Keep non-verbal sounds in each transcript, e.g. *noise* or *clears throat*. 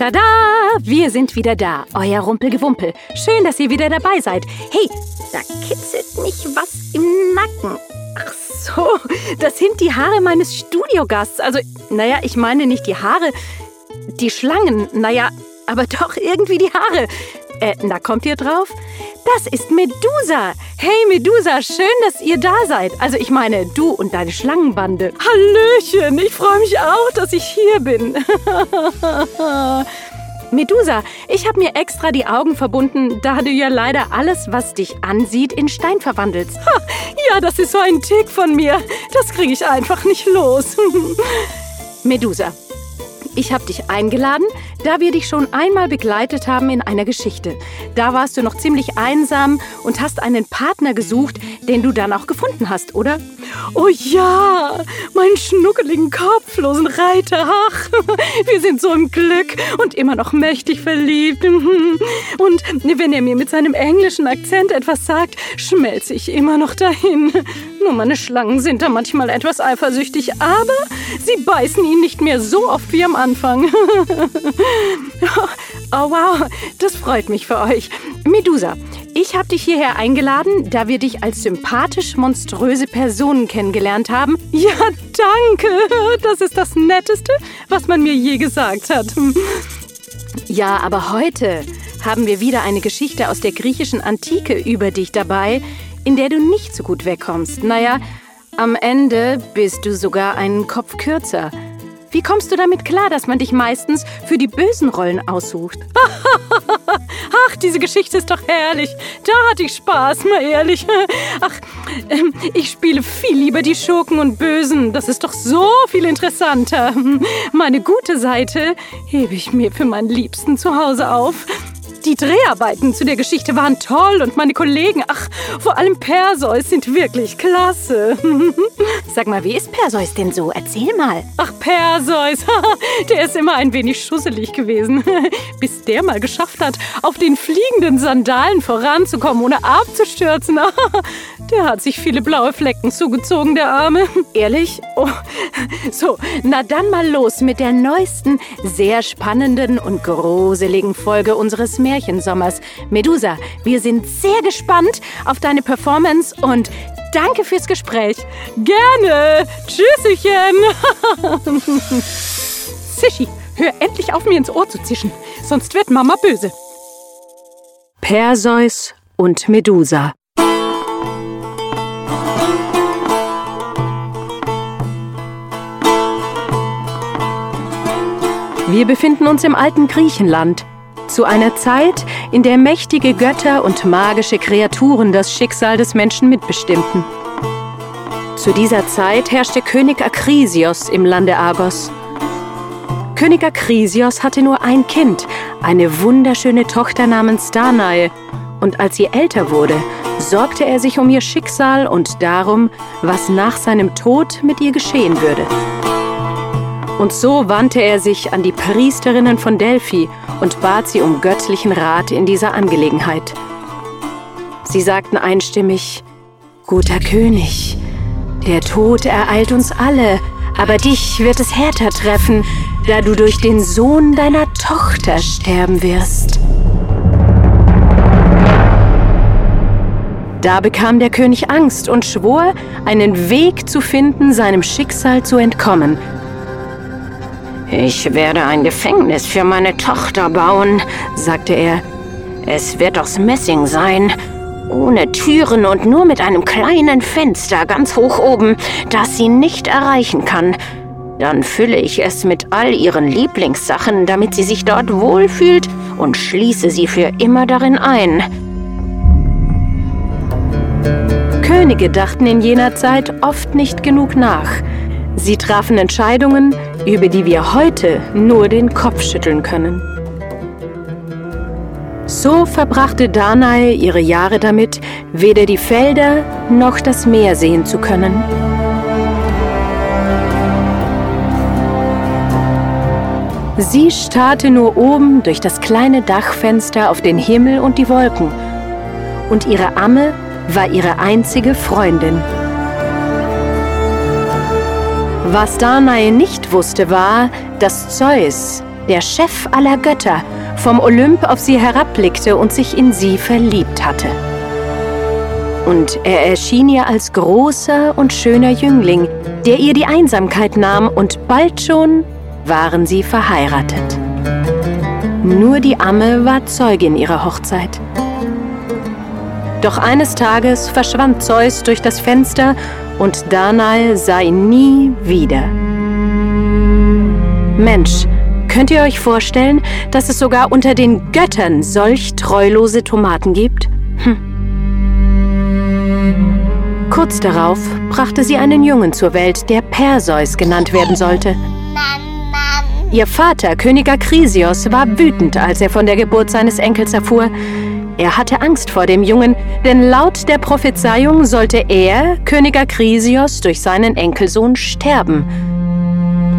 Tada! Wir sind wieder da, euer Rumpelgewumpel. Schön, dass ihr wieder dabei seid. Hey, da kitzelt mich was im Nacken. Ach so, das sind die Haare meines Studiogasts. Also, naja, ich meine nicht die Haare, die Schlangen. Naja, aber doch irgendwie die Haare. Äh, na, kommt ihr drauf? Das ist Medusa. Hey Medusa, schön, dass ihr da seid. Also ich meine, du und deine Schlangenbande. Hallöchen, ich freue mich auch, dass ich hier bin. *laughs* Medusa, ich habe mir extra die Augen verbunden, da du ja leider alles, was dich ansieht, in Stein verwandelst. Ha, ja, das ist so ein Tick von mir. Das kriege ich einfach nicht los. *laughs* Medusa, ich habe dich eingeladen, da wir dich schon einmal begleitet haben in einer Geschichte. Da warst du noch ziemlich einsam und hast einen Partner gesucht, den du dann auch gefunden hast, oder? Oh ja, meinen schnuckeligen, kopflosen Reiter. Ach, *laughs* wir sind so im Glück und immer noch mächtig verliebt. *laughs* Und wenn er mir mit seinem englischen Akzent etwas sagt, schmelze ich immer noch dahin. Nur meine Schlangen sind da manchmal etwas eifersüchtig, aber sie beißen ihn nicht mehr so oft wie am Anfang. *laughs* oh wow, das freut mich für euch. Medusa, ich habe dich hierher eingeladen, da wir dich als sympathisch monströse Person kennengelernt haben. *laughs* Ja, danke. Das ist das Netteste, was man mir je gesagt hat. *laughs* Ja, aber heute haben wir wieder eine Geschichte aus der griechischen Antike über dich dabei, in der du nicht so gut wegkommst. Naja, am Ende bist du sogar einen Kopf kürzer. Wie kommst du damit klar, dass man dich meistens für die bösen Rollen aussucht? *laughs* Ach, diese Geschichte ist doch herrlich. Da hatte ich Spaß, mal ehrlich. *laughs* Ach, ähm, ich spiele viel lieber die Schurken und Bösen. Das ist doch so viel interessanter. *laughs* Meine gute Seite hebe ich mir für meinen Liebsten zu Hause auf. Die Dreharbeiten zu der Geschichte waren toll und meine Kollegen, ach, vor allem Perseus, sind wirklich klasse. *laughs* Sag mal, wie ist Perseus denn so? Erzähl mal. Ach, Perseus, *laughs* der ist immer ein wenig schusselig gewesen. *laughs* Bis der mal geschafft hat, auf den fliegenden Sandalen voranzukommen, ohne abzustürzen. Der hat sich viele blaue Flecken zugezogen, der Arme. Ehrlich? Oh. So, na dann mal los mit der neuesten, sehr spannenden und gruseligen Folge unseres Märchens. Märchensommers. Medusa, wir sind sehr gespannt auf deine Performance und danke fürs Gespräch. Gerne. Tschüsschen. *laughs* Zischi, hör endlich auf, mir ins Ohr zu zischen, sonst wird Mama böse. Perseus und Medusa Wir befinden uns im alten Griechenland, zu einer Zeit, in der mächtige Götter und magische Kreaturen das Schicksal des Menschen mitbestimmten. Zu dieser Zeit herrschte König Akrisios im Lande Argos. König Akrisios hatte nur ein Kind, eine wunderschöne Tochter namens Danae, und als sie älter wurde, sorgte er sich um ihr Schicksal und darum, was nach seinem Tod mit ihr geschehen würde. Und so wandte er sich an die Priesterinnen von Delphi und bat sie um göttlichen Rat in dieser Angelegenheit. Sie sagten einstimmig, Guter König, der Tod ereilt uns alle, aber dich wird es härter treffen, da du durch den Sohn deiner Tochter sterben wirst. Da bekam der König Angst und schwor, einen Weg zu finden, seinem Schicksal zu entkommen – ich werde ein Gefängnis für meine Tochter bauen, sagte er. Es wird aus Messing sein, ohne Türen und nur mit einem kleinen Fenster ganz hoch oben, das sie nicht erreichen kann. Dann fülle ich es mit all ihren Lieblingssachen, damit sie sich dort wohlfühlt und schließe sie für immer darin ein. Könige dachten in jener Zeit oft nicht genug nach. Sie trafen Entscheidungen, über die wir heute nur den Kopf schütteln können. So verbrachte Danae ihre Jahre damit, weder die Felder noch das Meer sehen zu können. Sie starrte nur oben durch das kleine Dachfenster auf den Himmel und die Wolken. Und ihre Amme war ihre einzige Freundin. Was Danae nicht wusste, war, dass Zeus, der Chef aller Götter, vom Olymp auf sie herabblickte und sich in sie verliebt hatte. Und er erschien ihr als großer und schöner Jüngling, der ihr die Einsamkeit nahm, und bald schon waren sie verheiratet. Nur die Amme war Zeugin ihrer Hochzeit. Doch eines Tages verschwand Zeus durch das Fenster und Danae sah ihn nie wieder. Mensch, könnt ihr euch vorstellen, dass es sogar unter den Göttern solch treulose Tomaten gibt? Hm. Kurz darauf brachte sie einen Jungen zur Welt, der Perseus genannt werden sollte. Ihr Vater, König Akrisios, war wütend, als er von der Geburt seines Enkels erfuhr. Er hatte Angst vor dem Jungen, denn laut der Prophezeiung sollte er, König Akrisios, durch seinen Enkelsohn sterben.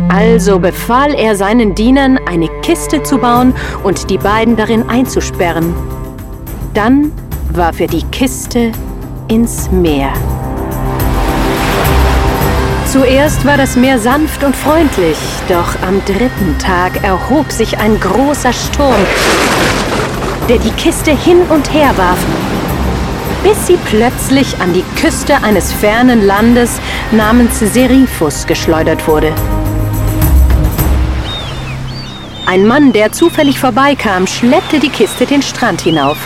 Also befahl er seinen Dienern, eine Kiste zu bauen und die beiden darin einzusperren. Dann warf er die Kiste ins Meer. Zuerst war das Meer sanft und freundlich, doch am dritten Tag erhob sich ein großer Sturm, der die Kiste hin und her warf, bis sie plötzlich an die Küste eines fernen Landes namens Serifus geschleudert wurde. Ein Mann, der zufällig vorbeikam, schleppte die Kiste den Strand hinauf.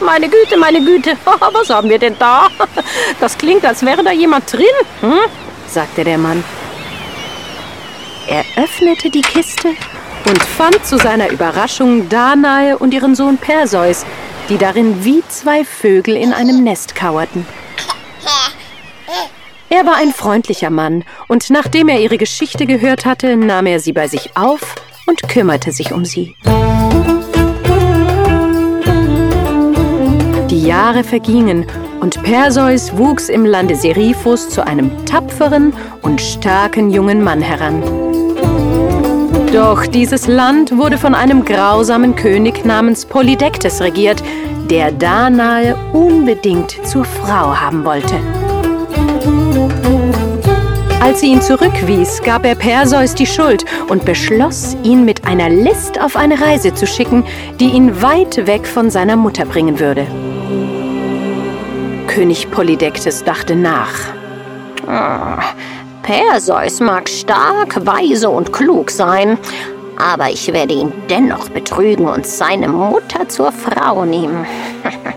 Meine Güte, meine Güte, *laughs* was haben wir denn da? *laughs* Das klingt, als wäre da jemand drin, hm? sagte der Mann. Er öffnete die Kiste und fand zu seiner Überraschung Danae und ihren Sohn Perseus, die darin wie zwei Vögel in einem Nest kauerten. Er war ein freundlicher Mann, und nachdem er ihre Geschichte gehört hatte, nahm er sie bei sich auf und kümmerte sich um sie. Die Jahre vergingen und Perseus wuchs im Lande Seriphus zu einem tapferen und starken jungen Mann heran. Doch dieses Land wurde von einem grausamen König namens Polydektes regiert, der Danae unbedingt zur Frau haben wollte. Als sie ihn zurückwies, gab er Perseus die Schuld und beschloss, ihn mit einer List auf eine Reise zu schicken, die ihn weit weg von seiner Mutter bringen würde. König Polydektes dachte nach. Perseus mag stark, weise und klug sein, aber ich werde ihn dennoch betrügen und seine Mutter zur Frau nehmen.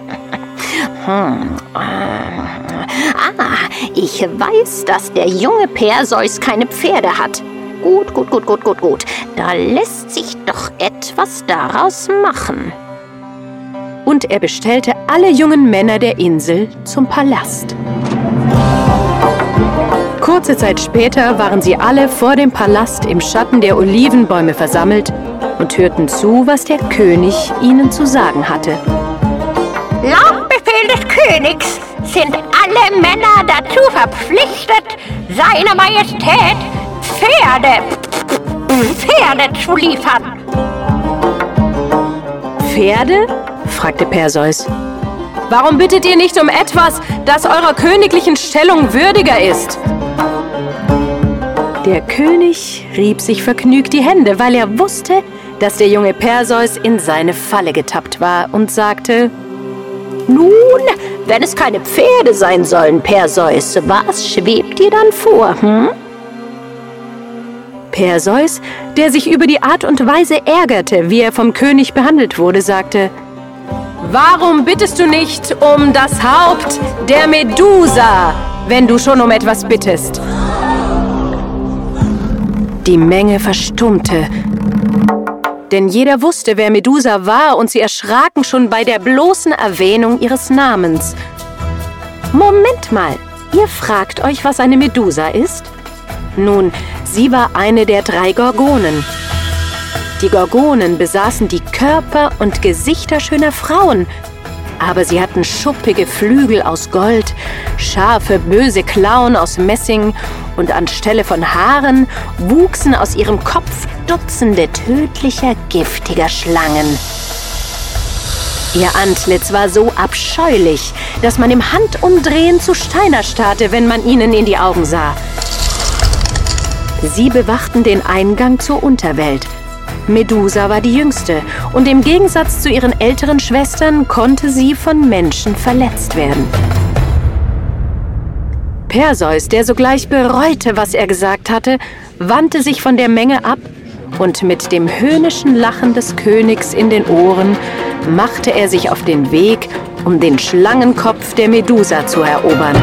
*laughs* hm. Ah, ich weiß, dass der junge Perseus keine Pferde hat. Gut, gut, gut, gut, gut, gut. Da lässt sich doch etwas daraus machen und er bestellte alle jungen Männer der Insel zum Palast. Kurze Zeit später waren sie alle vor dem Palast im Schatten der Olivenbäume versammelt und hörten zu, was der König ihnen zu sagen hatte. Laut Befehl des Königs sind alle Männer dazu verpflichtet, seiner Majestät Pferde, Pferde zu liefern. Pferde? fragte Perseus. Warum bittet ihr nicht um etwas, das eurer königlichen Stellung würdiger ist? Der König rieb sich vergnügt die Hände, weil er wusste, dass der junge Perseus in seine Falle getappt war und sagte, Nun, wenn es keine Pferde sein sollen, Perseus, was schwebt dir dann vor, hm? Perseus, der sich über die Art und Weise ärgerte, wie er vom König behandelt wurde, sagte, Warum bittest du nicht um das Haupt der Medusa, wenn du schon um etwas bittest? Die Menge verstummte, denn jeder wusste, wer Medusa war, und sie erschraken schon bei der bloßen Erwähnung ihres Namens. Moment mal, ihr fragt euch, was eine Medusa ist? Nun, sie war eine der drei Gorgonen. Die Gorgonen besaßen die Körper und Gesichter schöner Frauen, aber sie hatten schuppige Flügel aus Gold, scharfe, böse Klauen aus Messing und anstelle von Haaren wuchsen aus ihrem Kopf Dutzende tödlicher, giftiger Schlangen. Ihr Antlitz war so abscheulich, dass man im Handumdrehen zu Steiner starrte, wenn man ihnen in die Augen sah. Sie bewachten den Eingang zur Unterwelt. Medusa war die jüngste und im Gegensatz zu ihren älteren Schwestern konnte sie von Menschen verletzt werden. Perseus, der sogleich bereute, was er gesagt hatte, wandte sich von der Menge ab und mit dem höhnischen Lachen des Königs in den Ohren machte er sich auf den Weg, um den Schlangenkopf der Medusa zu erobern.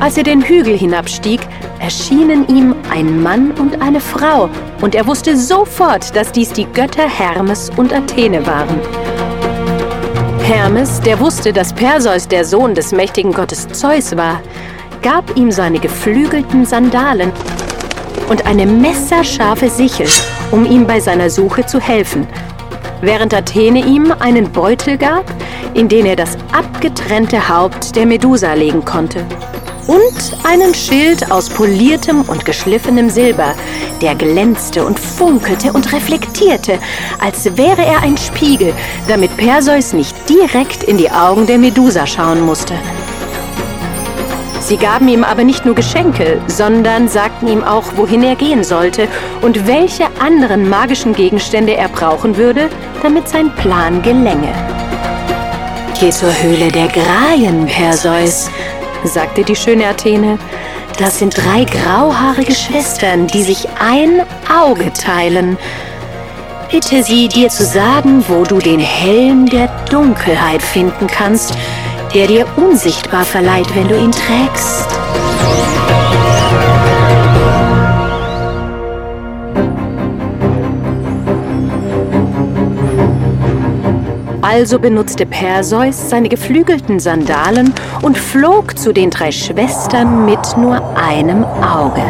Als er den Hügel hinabstieg, erschienen ihm ein Mann und eine Frau, und er wusste sofort, dass dies die Götter Hermes und Athene waren. Hermes, der wusste, dass Perseus der Sohn des mächtigen Gottes Zeus war, gab ihm seine geflügelten Sandalen und eine messerscharfe Sichel, um ihm bei seiner Suche zu helfen, während Athene ihm einen Beutel gab, in den er das abgetrennte Haupt der Medusa legen konnte und einen Schild aus poliertem und geschliffenem Silber, der glänzte und funkelte und reflektierte, als wäre er ein Spiegel, damit Perseus nicht direkt in die Augen der Medusa schauen musste. Sie gaben ihm aber nicht nur Geschenke, sondern sagten ihm auch, wohin er gehen sollte und welche anderen magischen Gegenstände er brauchen würde, damit sein Plan gelänge. Geh zur Höhle der Graien, Perseus, sagte die schöne Athene. Das sind drei grauhaarige Schwestern, die sich ein Auge teilen. Bitte sie dir zu sagen, wo du den Helm der Dunkelheit finden kannst, der dir unsichtbar verleiht, wenn du ihn trägst. Also benutzte Perseus seine geflügelten Sandalen und flog zu den drei Schwestern mit nur einem Auge.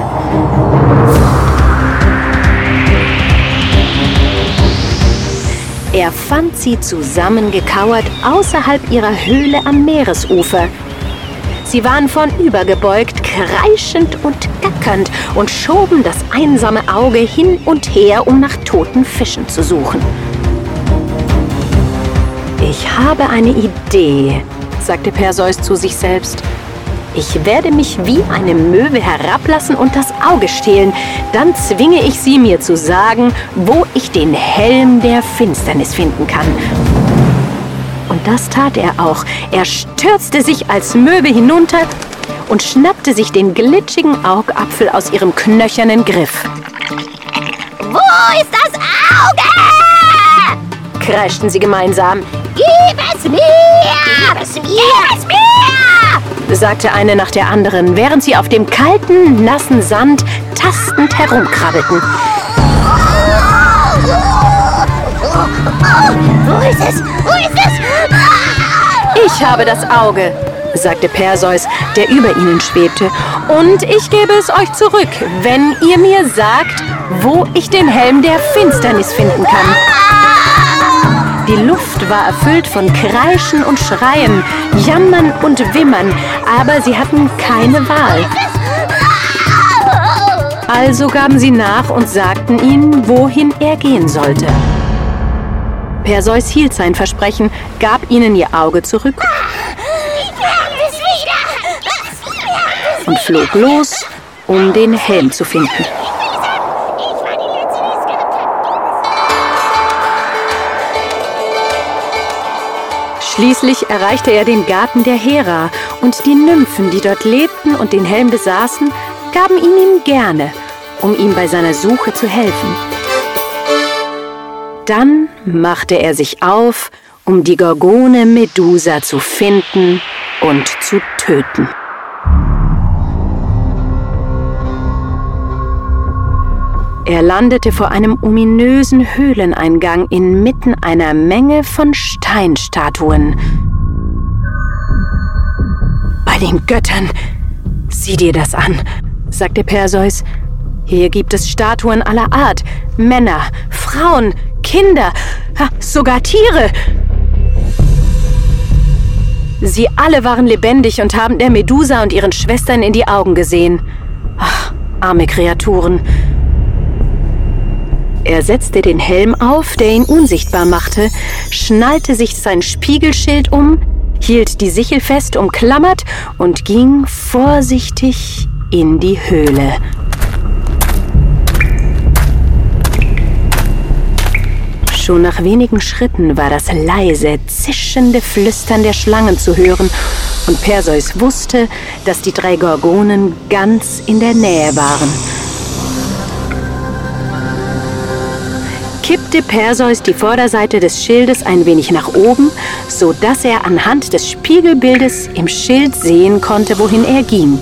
Er fand sie zusammengekauert außerhalb ihrer Höhle am Meeresufer. Sie waren vornübergebeugt, kreischend und gackernd und schoben das einsame Auge hin und her, um nach toten Fischen zu suchen. Ich habe eine Idee, sagte Perseus zu sich selbst. Ich werde mich wie eine Möwe herablassen und das Auge stehlen. Dann zwinge ich sie mir zu sagen, wo ich den Helm der Finsternis finden kann. Und das tat er auch. Er stürzte sich als Möwe hinunter und schnappte sich den glitschigen Augapfel aus ihrem knöchernen Griff. Wo ist das Auge? kreischten sie gemeinsam. Gib es mir! Gib es mir! Gib es mir! sagte eine nach der anderen, während sie auf dem kalten, nassen Sand tastend herumkrabbelten. Wo ist es? Wo ist es? Ich habe das Auge, sagte Perseus, der über ihnen schwebte, und ich gebe es euch zurück, wenn ihr mir sagt, wo ich den Helm der Finsternis finden kann. Die Luft war erfüllt von Kreischen und Schreien, Jammern und Wimmern, aber sie hatten keine Wahl. Also gaben sie nach und sagten ihm, wohin er gehen sollte. Perseus hielt sein Versprechen, gab ihnen ihr Auge zurück und flog los, um den Helm zu finden. Schließlich erreichte er den Garten der Hera und die Nymphen, die dort lebten und den Helm besaßen, gaben ihn ihm gerne, um ihm bei seiner Suche zu helfen. Dann machte er sich auf, um die Gorgone Medusa zu finden und zu töten. Er landete vor einem ominösen Höhleneingang inmitten einer Menge von Steinstatuen. Bei den Göttern! Sieh dir das an, sagte Perseus. Hier gibt es Statuen aller Art. Männer, Frauen, Kinder, sogar Tiere. Sie alle waren lebendig und haben der Medusa und ihren Schwestern in die Augen gesehen. Ach, arme Kreaturen. Er setzte den Helm auf, der ihn unsichtbar machte, schnallte sich sein Spiegelschild um, hielt die Sichel fest umklammert und ging vorsichtig in die Höhle. Schon nach wenigen Schritten war das leise, zischende Flüstern der Schlangen zu hören, und Perseus wusste, dass die drei Gorgonen ganz in der Nähe waren. Kippte Perseus die Vorderseite des Schildes ein wenig nach oben, so dass er anhand des Spiegelbildes im Schild sehen konnte, wohin er ging.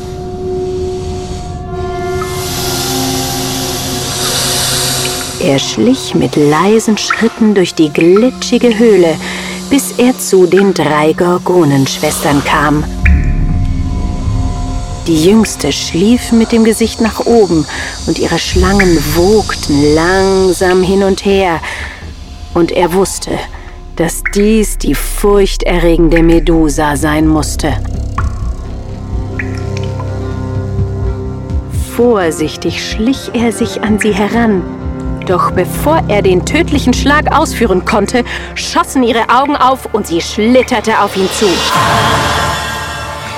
Er schlich mit leisen Schritten durch die glitschige Höhle, bis er zu den drei Gorgonenschwestern kam. Die jüngste schlief mit dem Gesicht nach oben und ihre Schlangen wogten langsam hin und her. Und er wusste, dass dies die furchterregende Medusa sein musste. Vorsichtig schlich er sich an sie heran. Doch bevor er den tödlichen Schlag ausführen konnte, schossen ihre Augen auf und sie schlitterte auf ihn zu.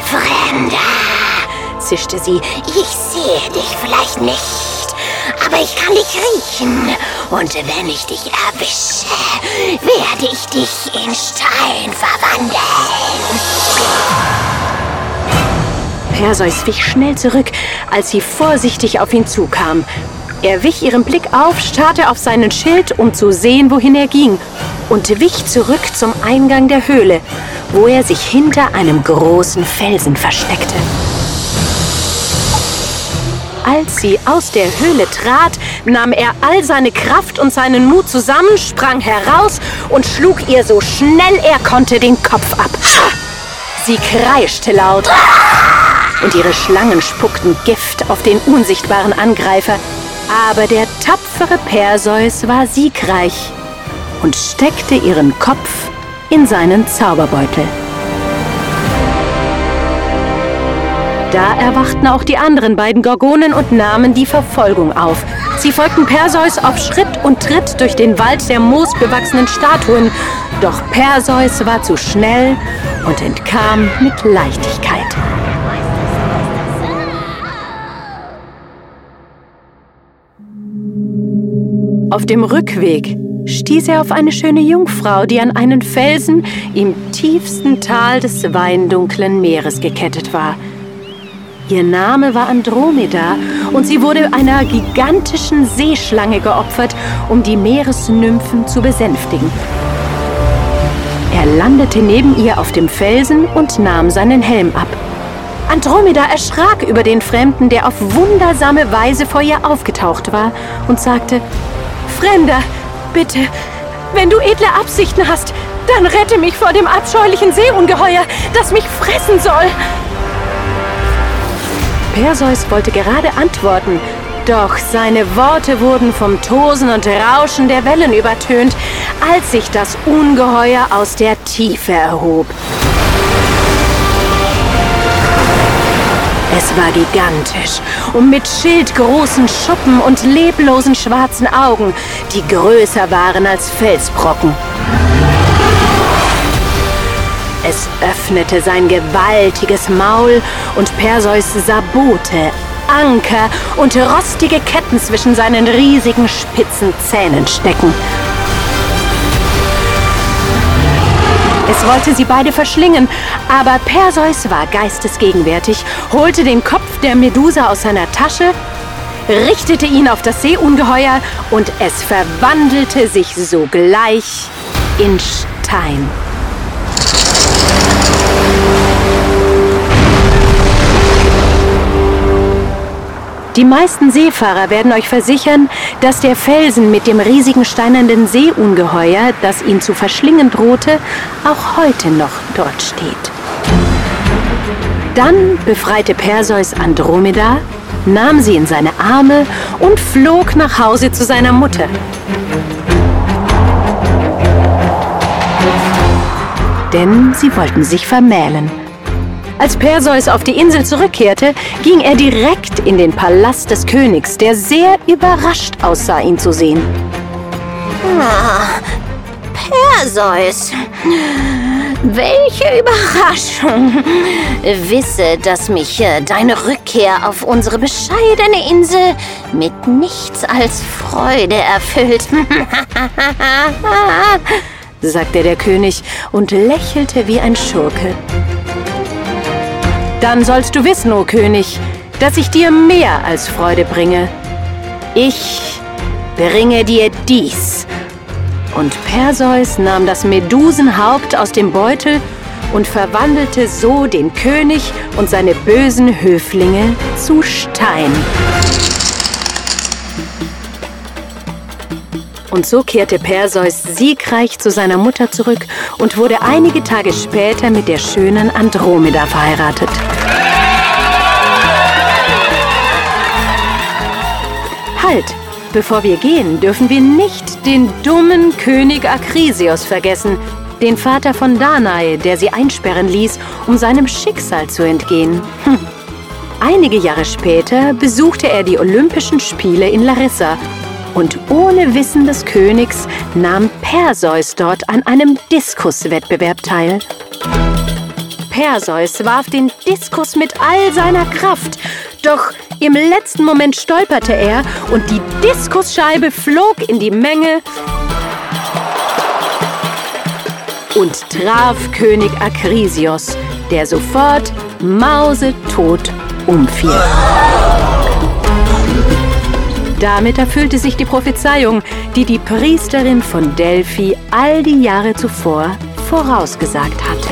Fremder! Zischte sie. Ich sehe dich vielleicht nicht, aber ich kann dich riechen. Und wenn ich dich erwische, werde ich dich in Stein verwandeln. Perseus wich schnell zurück, als sie vorsichtig auf ihn zukam. Er wich ihren Blick auf, starrte auf seinen Schild, um zu sehen, wohin er ging, und wich zurück zum Eingang der Höhle, wo er sich hinter einem großen Felsen versteckte. Als sie aus der Höhle trat, nahm er all seine Kraft und seinen Mut zusammen, sprang heraus und schlug ihr so schnell er konnte den Kopf ab. Sie kreischte laut und ihre Schlangen spuckten Gift auf den unsichtbaren Angreifer. Aber der tapfere Perseus war siegreich und steckte ihren Kopf in seinen Zauberbeutel. Da erwachten auch die anderen beiden Gorgonen und nahmen die Verfolgung auf. Sie folgten Perseus auf Schritt und Tritt durch den Wald der moosbewachsenen Statuen. Doch Perseus war zu schnell und entkam mit Leichtigkeit. Auf dem Rückweg stieß er auf eine schöne Jungfrau, die an einen Felsen im tiefsten Tal des weindunklen Meeres gekettet war. Ihr Name war Andromeda und sie wurde einer gigantischen Seeschlange geopfert, um die Meeresnymphen zu besänftigen. Er landete neben ihr auf dem Felsen und nahm seinen Helm ab. Andromeda erschrak über den Fremden, der auf wundersame Weise vor ihr aufgetaucht war, und sagte, Fremder, bitte, wenn du edle Absichten hast, dann rette mich vor dem abscheulichen Seeungeheuer, das mich fressen soll. Perseus wollte gerade antworten, doch seine Worte wurden vom Tosen und Rauschen der Wellen übertönt, als sich das Ungeheuer aus der Tiefe erhob. Es war gigantisch und mit schildgroßen Schuppen und leblosen schwarzen Augen, die größer waren als Felsbrocken. Es öffnete sein gewaltiges Maul und Perseus sah Boote, Anker und rostige Ketten zwischen seinen riesigen spitzen Zähnen stecken. Es wollte sie beide verschlingen, aber Perseus war geistesgegenwärtig, holte den Kopf der Medusa aus seiner Tasche, richtete ihn auf das Seeungeheuer und es verwandelte sich sogleich in Stein. Die meisten Seefahrer werden euch versichern, dass der Felsen mit dem riesigen steinernen Seeungeheuer, das ihn zu verschlingen drohte, auch heute noch dort steht. Dann befreite Perseus Andromeda, nahm sie in seine Arme und flog nach Hause zu seiner Mutter. Denn sie wollten sich vermählen. Als Perseus auf die Insel zurückkehrte, ging er direkt in den Palast des Königs, der sehr überrascht aussah, ihn zu sehen. Na, Perseus, Welche Überraschung! Wisse, dass mich äh, deine Rückkehr auf unsere bescheidene Insel mit nichts als Freude erfüllt. *laughs* sagte der König und lächelte wie ein Schurke. Dann sollst du wissen, o König, dass ich dir mehr als Freude bringe. Ich bringe dir dies. Und Perseus nahm das Medusenhaupt aus dem Beutel und verwandelte so den König und seine bösen Höflinge zu Stein. Und so kehrte Perseus siegreich zu seiner Mutter zurück und wurde einige Tage später mit der schönen Andromeda verheiratet. Halt! Bevor wir gehen, dürfen wir nicht den dummen König Akrisios vergessen, den Vater von Danae, der sie einsperren ließ, um seinem Schicksal zu entgehen. Hm. Einige Jahre später besuchte er die Olympischen Spiele in Larissa und ohne Wissen des Königs nahm Perseus dort an einem Diskuswettbewerb teil. Perseus warf den Diskus mit all seiner Kraft, doch im letzten Moment stolperte er und die Diskusscheibe flog in die Menge und traf König Akrisios, der sofort mausetot umfiel. Damit erfüllte sich die Prophezeiung, die die Priesterin von Delphi all die Jahre zuvor vorausgesagt hatte.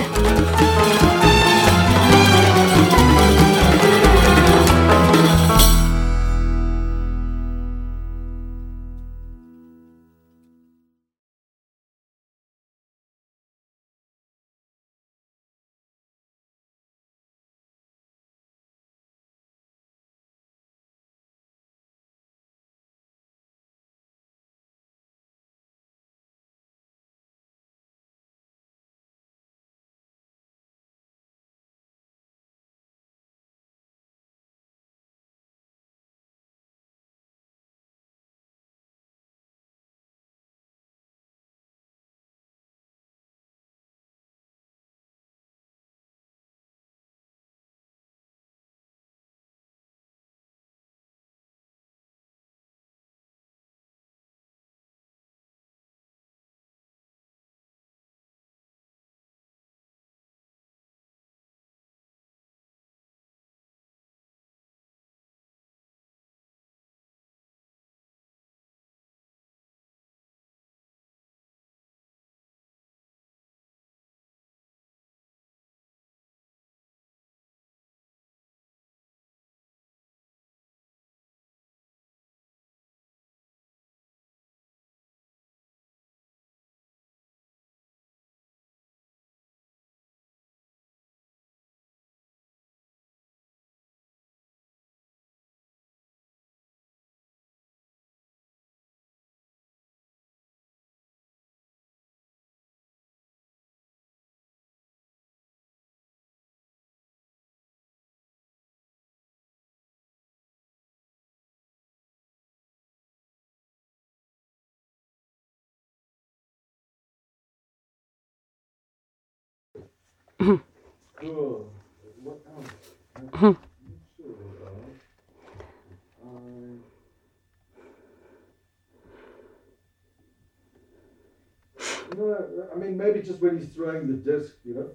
I mean maybe just when he's throwing the disc, you know.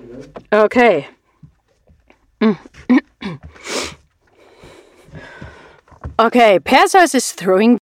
You know? Okay. *clears throat* okay, Pazos is throwing